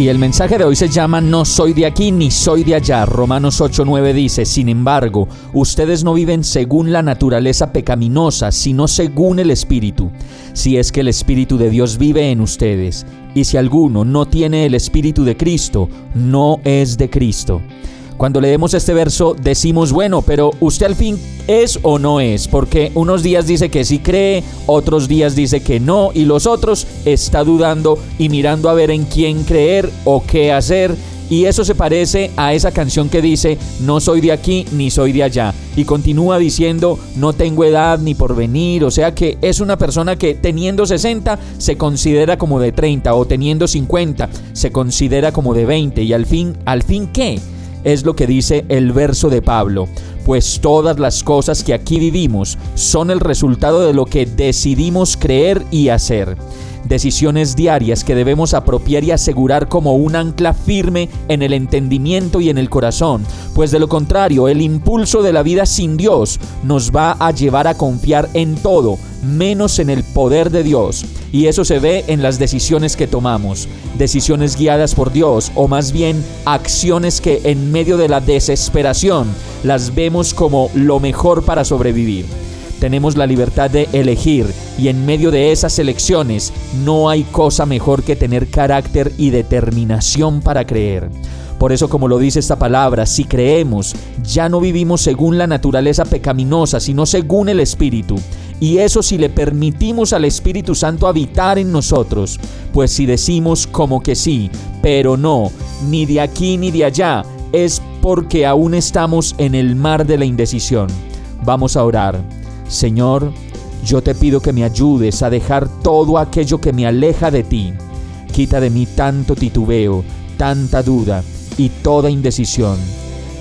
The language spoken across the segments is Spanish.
Y el mensaje de hoy se llama No soy de aquí ni soy de allá. Romanos 8:9 dice, Sin embargo, ustedes no viven según la naturaleza pecaminosa, sino según el Espíritu, si es que el Espíritu de Dios vive en ustedes. Y si alguno no tiene el Espíritu de Cristo, no es de Cristo. Cuando leemos este verso decimos, bueno, pero usted al fin es o no es, porque unos días dice que sí cree, otros días dice que no, y los otros está dudando y mirando a ver en quién creer o qué hacer. Y eso se parece a esa canción que dice, no soy de aquí ni soy de allá. Y continúa diciendo, no tengo edad ni por venir. O sea que es una persona que teniendo 60 se considera como de 30 o teniendo 50 se considera como de 20. Y al fin, ¿al fin qué? Es lo que dice el verso de Pablo, pues todas las cosas que aquí vivimos son el resultado de lo que decidimos creer y hacer. Decisiones diarias que debemos apropiar y asegurar como un ancla firme en el entendimiento y en el corazón, pues de lo contrario el impulso de la vida sin Dios nos va a llevar a confiar en todo, menos en el poder de Dios. Y eso se ve en las decisiones que tomamos, decisiones guiadas por Dios o más bien acciones que en medio de la desesperación las vemos como lo mejor para sobrevivir. Tenemos la libertad de elegir y en medio de esas elecciones no hay cosa mejor que tener carácter y determinación para creer. Por eso, como lo dice esta palabra, si creemos, ya no vivimos según la naturaleza pecaminosa, sino según el Espíritu. Y eso si le permitimos al Espíritu Santo habitar en nosotros. Pues si decimos como que sí, pero no, ni de aquí ni de allá, es porque aún estamos en el mar de la indecisión. Vamos a orar. Señor, yo te pido que me ayudes a dejar todo aquello que me aleja de ti. Quita de mí tanto titubeo, tanta duda y toda indecisión.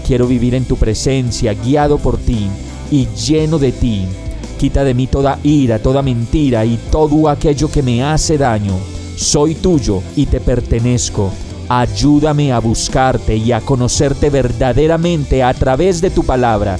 Quiero vivir en tu presencia, guiado por ti y lleno de ti. Quita de mí toda ira, toda mentira y todo aquello que me hace daño. Soy tuyo y te pertenezco. Ayúdame a buscarte y a conocerte verdaderamente a través de tu palabra.